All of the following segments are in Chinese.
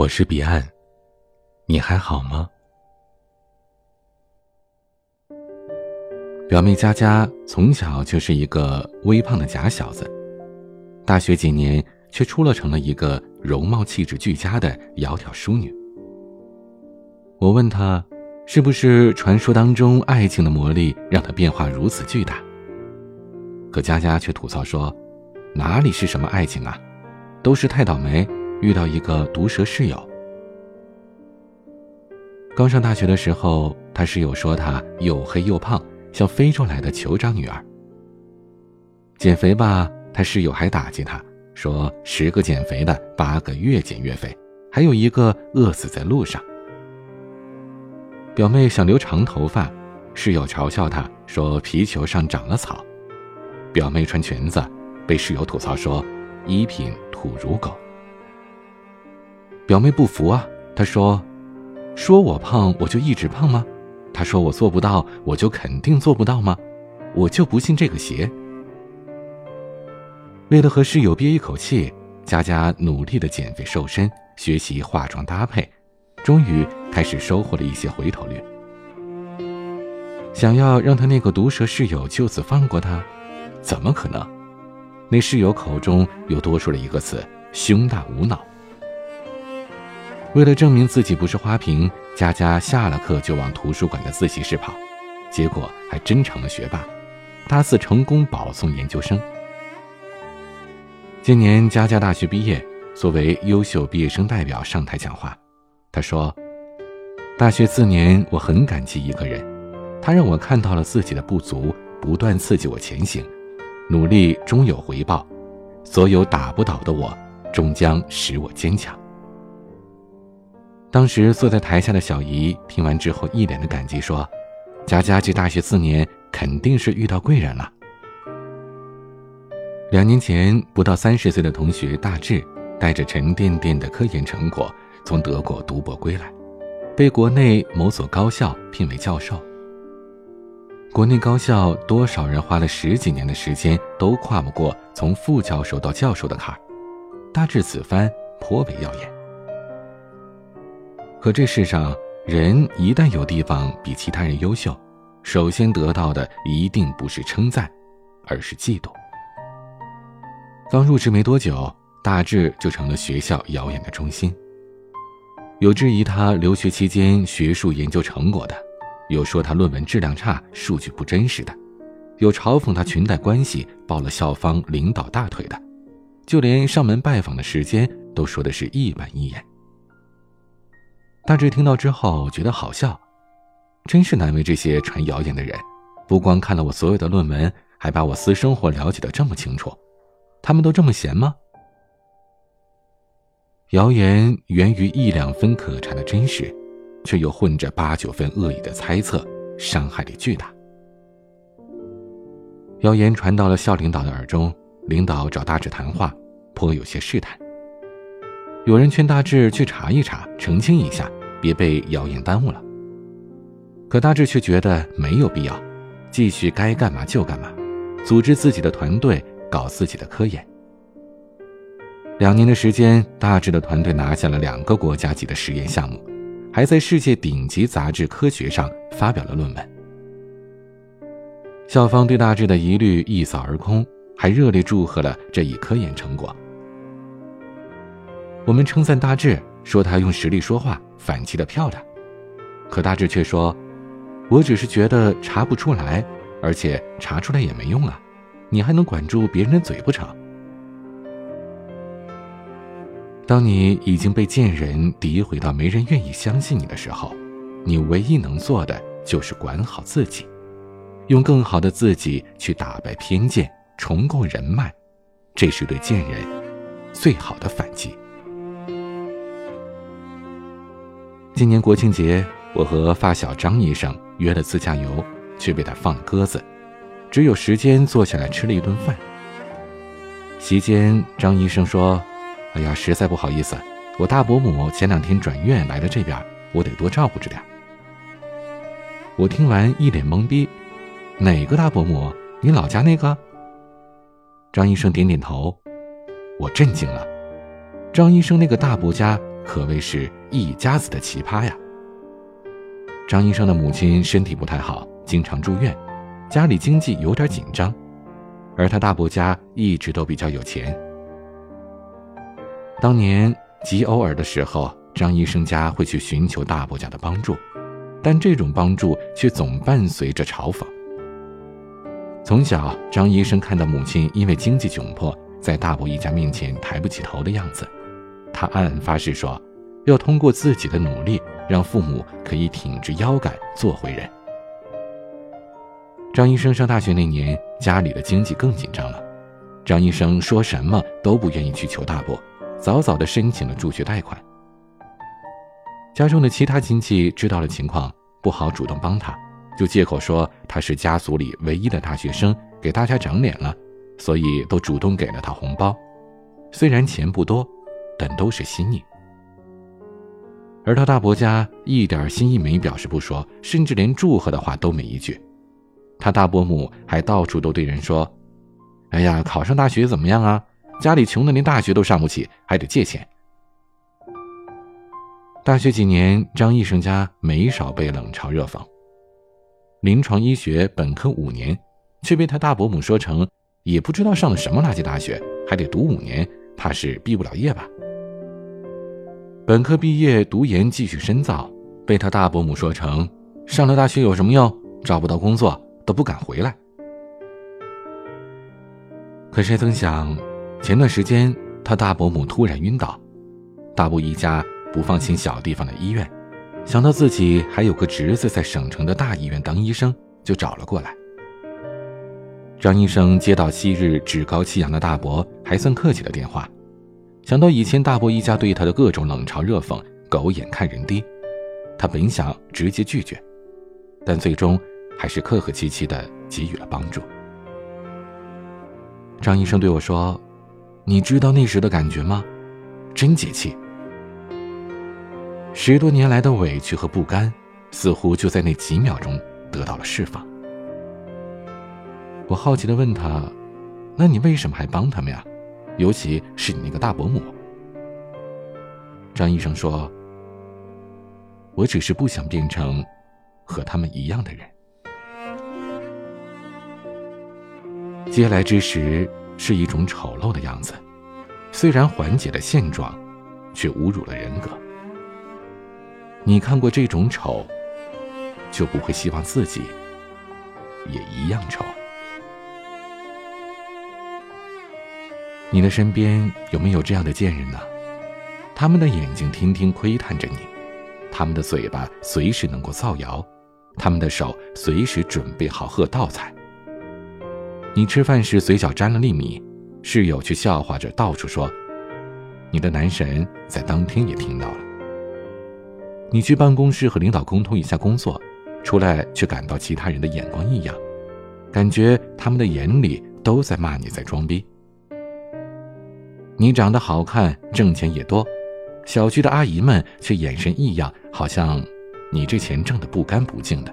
我是彼岸，你还好吗？表妹佳佳从小就是一个微胖的假小子，大学几年却出落成了一个容貌气质俱佳的窈窕淑女。我问她，是不是传说当中爱情的魔力让她变化如此巨大？可佳佳却吐槽说：“哪里是什么爱情啊，都是太倒霉。”遇到一个毒舌室友。刚上大学的时候，他室友说他又黑又胖，像非洲来的酋长女儿。减肥吧，他室友还打击他，说十个减肥的，八个越减越肥，还有一个饿死在路上。表妹想留长头发，室友嘲笑她说皮球上长了草。表妹穿裙子，被室友吐槽说衣品土如狗。表妹不服啊，她说：“说我胖，我就一直胖吗？她说我做不到，我就肯定做不到吗？我就不信这个邪。”为了和室友憋一口气，佳佳努力的减肥瘦身，学习化妆搭配，终于开始收获了一些回头率。想要让他那个毒舌室友就此放过他，怎么可能？那室友口中又多出了一个词：胸大无脑。为了证明自己不是花瓶，佳佳下了课就往图书馆的自习室跑，结果还真成了学霸，大四成功保送研究生。今年佳佳大学毕业，作为优秀毕业生代表上台讲话，她说：“大学四年，我很感激一个人，他让我看到了自己的不足，不断刺激我前行，努力终有回报，所有打不倒的我，终将使我坚强。”当时坐在台下的小姨听完之后，一脸的感激说：“佳佳这大学四年肯定是遇到贵人了。”两年前，不到三十岁的同学大志，带着沉甸甸的科研成果从德国读博归来，被国内某所高校聘为教授。国内高校多少人花了十几年的时间都跨不过从副教授到教授的坎儿，大志此番颇为耀眼。可这世上，人一旦有地方比其他人优秀，首先得到的一定不是称赞，而是嫉妒。刚入职没多久，大志就成了学校谣言的中心。有质疑他留学期间学术研究成果的，有说他论文质量差、数据不真实的，有嘲讽他裙带关系抱了校方领导大腿的，就连上门拜访的时间都说的是一板一眼。大志听到之后觉得好笑，真是难为这些传谣言的人，不光看了我所有的论文，还把我私生活了解的这么清楚，他们都这么闲吗？谣言源于一两分可查的真实，却又混着八九分恶意的猜测，伤害力巨大。谣言传到了校领导的耳中，领导找大志谈话，颇有些试探。有人劝大志去查一查，澄清一下。别被谣言耽误了。可大志却觉得没有必要，继续该干嘛就干嘛，组织自己的团队，搞自己的科研。两年的时间，大志的团队拿下了两个国家级的实验项目，还在世界顶级杂志《科学》上发表了论文。校方对大志的疑虑一扫而空，还热烈祝贺了这一科研成果。我们称赞大志。说他用实力说话，反击的漂亮，可大志却说：“我只是觉得查不出来，而且查出来也没用啊，你还能管住别人的嘴不成？”当你已经被贱人诋毁到没人愿意相信你的时候，你唯一能做的就是管好自己，用更好的自己去打败偏见，重构人脉，这是对贱人最好的反击。今年国庆节，我和发小张医生约了自驾游，却被他放了鸽子，只有时间坐下来吃了一顿饭。席间，张医生说：“哎呀，实在不好意思，我大伯母前两天转院来了这边，我得多照顾着点。”我听完一脸懵逼：“哪个大伯母？你老家那个？”张医生点点头，我震惊了。张医生那个大伯家。可谓是一家子的奇葩呀。张医生的母亲身体不太好，经常住院，家里经济有点紧张，而他大伯家一直都比较有钱。当年极偶尔的时候，张医生家会去寻求大伯家的帮助，但这种帮助却总伴随着嘲讽。从小，张医生看到母亲因为经济窘迫，在大伯一家面前抬不起头的样子，他暗暗发誓说，要通过自己的努力，让父母可以挺直腰杆做回人。张医生上大学那年，家里的经济更紧张了，张医生说什么都不愿意去求大伯，早早的申请了助学贷款。家中的其他亲戚知道了情况，不好主动帮他。就借口说他是家族里唯一的大学生，给大家长脸了，所以都主动给了他红包，虽然钱不多，但都是心意。而他大伯家一点心意没表示不说，甚至连祝贺的话都没一句。他大伯母还到处都对人说：“哎呀，考上大学怎么样啊？家里穷的连大学都上不起，还得借钱。”大学几年，张医生家没少被冷嘲热讽。临床医学本科五年，却被他大伯母说成也不知道上了什么垃圾大学，还得读五年，怕是毕不了业吧。本科毕业读研继续深造，被他大伯母说成上了大学有什么用，找不到工作都不敢回来。可谁曾想，前段时间他大伯母突然晕倒，大伯一家不放心小地方的医院。想到自己还有个侄子在省城的大医院当医生，就找了过来。张医生接到昔日趾高气扬的大伯还算客气的电话，想到以前大伯一家对他的各种冷嘲热讽、狗眼看人低，他本想直接拒绝，但最终还是客客气气的给予了帮助。张医生对我说：“你知道那时的感觉吗？真解气。”十多年来的委屈和不甘，似乎就在那几秒钟得到了释放。我好奇的问他：“那你为什么还帮他们呀？尤其是你那个大伯母？”张医生说：“我只是不想变成和他们一样的人。”嗟来之时是一种丑陋的样子，虽然缓解了现状，却侮辱了人格。你看过这种丑，就不会希望自己也一样丑。你的身边有没有这样的贱人呢？他们的眼睛天天窥探着你，他们的嘴巴随时能够造谣，他们的手随时准备好喝倒彩。你吃饭时嘴角沾了粒米，室友却笑话着到处说，你的男神在当天也听到了。你去办公室和领导沟通一下工作，出来却感到其他人的眼光异样，感觉他们的眼里都在骂你在装逼。你长得好看，挣钱也多，小区的阿姨们却眼神异样，好像你这钱挣得不干不净的。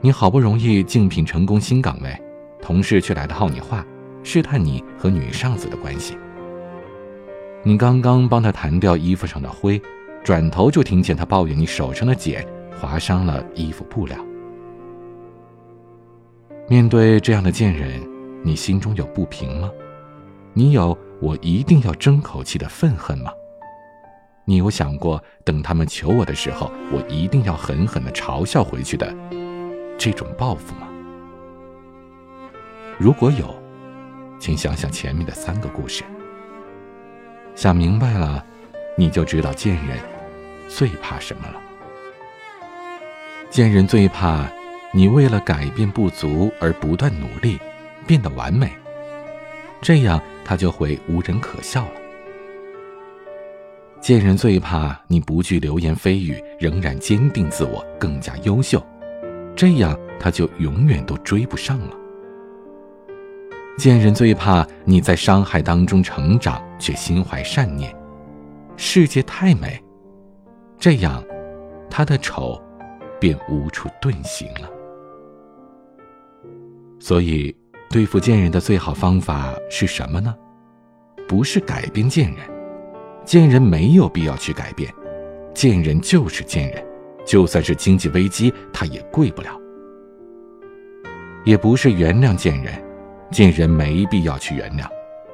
你好不容易竞聘成功新岗位，同事却来的耗你话，试探你和女上司的关系。你刚刚帮他弹掉衣服上的灰。转头就听见他抱怨你手上的茧划伤了衣服布料。面对这样的贱人，你心中有不平吗？你有我一定要争口气的愤恨吗？你有想过等他们求我的时候，我一定要狠狠的嘲笑回去的这种报复吗？如果有，请想想前面的三个故事。想明白了，你就知道贱人。最怕什么了？贱人最怕你为了改变不足而不断努力，变得完美，这样他就会无人可笑了。贱人最怕你不惧流言蜚语，仍然坚定自我，更加优秀，这样他就永远都追不上了。贱人最怕你在伤害当中成长，却心怀善念，世界太美。这样，他的丑便无处遁形了。所以，对付贱人的最好方法是什么呢？不是改变贱人，贱人没有必要去改变，贱人就是贱人，就算是经济危机，他也跪不了。也不是原谅贱人，贱人没必要去原谅，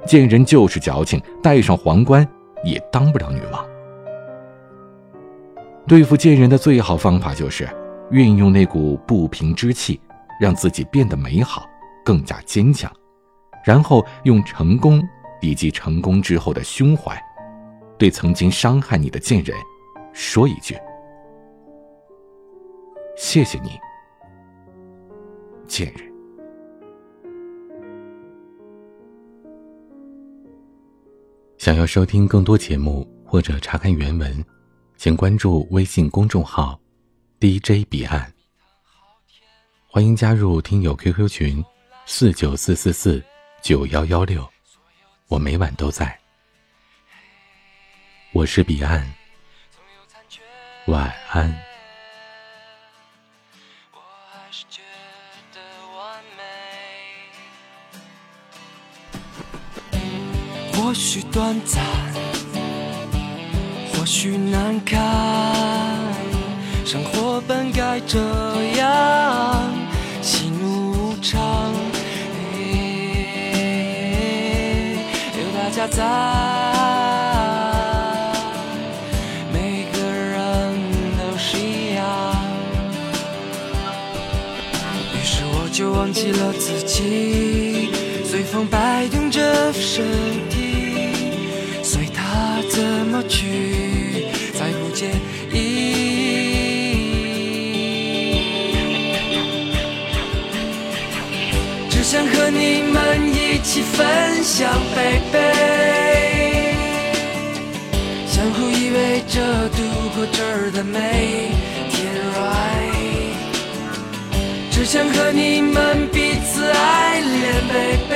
贱人就是矫情，戴上皇冠也当不了女王。对付贱人的最好方法就是运用那股不平之气，让自己变得美好，更加坚强，然后用成功以及成功之后的胸怀。对曾经伤害你的贱人，说一句：“谢谢你，贱人。”想要收听更多节目或者查看原文，请关注微信公众号 “DJ 彼岸”。欢迎加入听友 QQ 群：四九四四四九幺幺六，我每晚都在。我是彼岸，晚安。或许短暂，或许难堪，生活本该这样，喜怒无常，在，每个人都一样。于是我。就忘记了自己，随风摆动着身体，随他怎么去，再不介意。只想和你们一起分享，baby，陪着度过这儿的每天，right。只想和你们彼此爱恋，baby，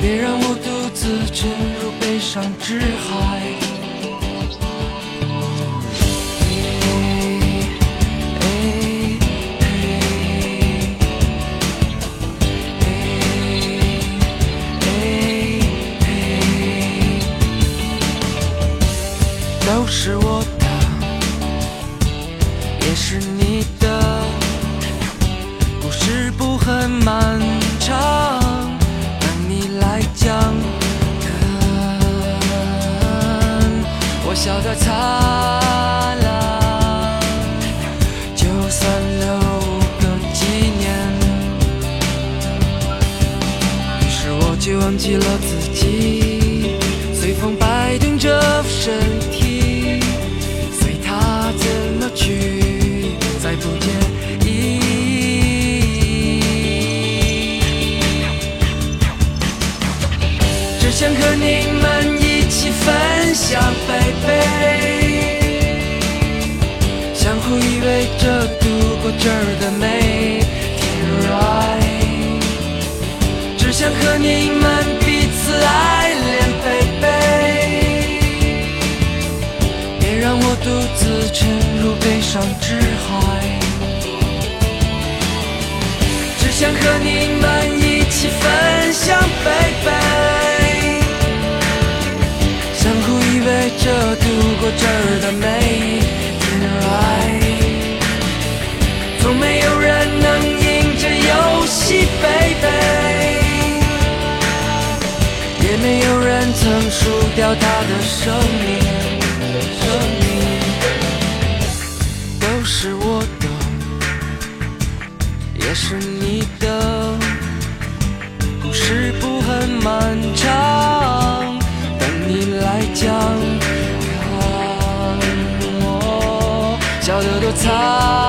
别让我独自沉入悲伤之海。我就忘记了自己，随风摆动着身体，随它怎么去，再不见。想和你们一起分享，baby，相互依偎着度过这儿的每天。只想和你们入悲伤之海。只想和你们一起分享，baby。陪着度过这儿的每一天，right，从没有人能赢这游戏，baby，也没有人曾输掉他的生命，是你的，故事不很漫长。等你来讲，我笑得多灿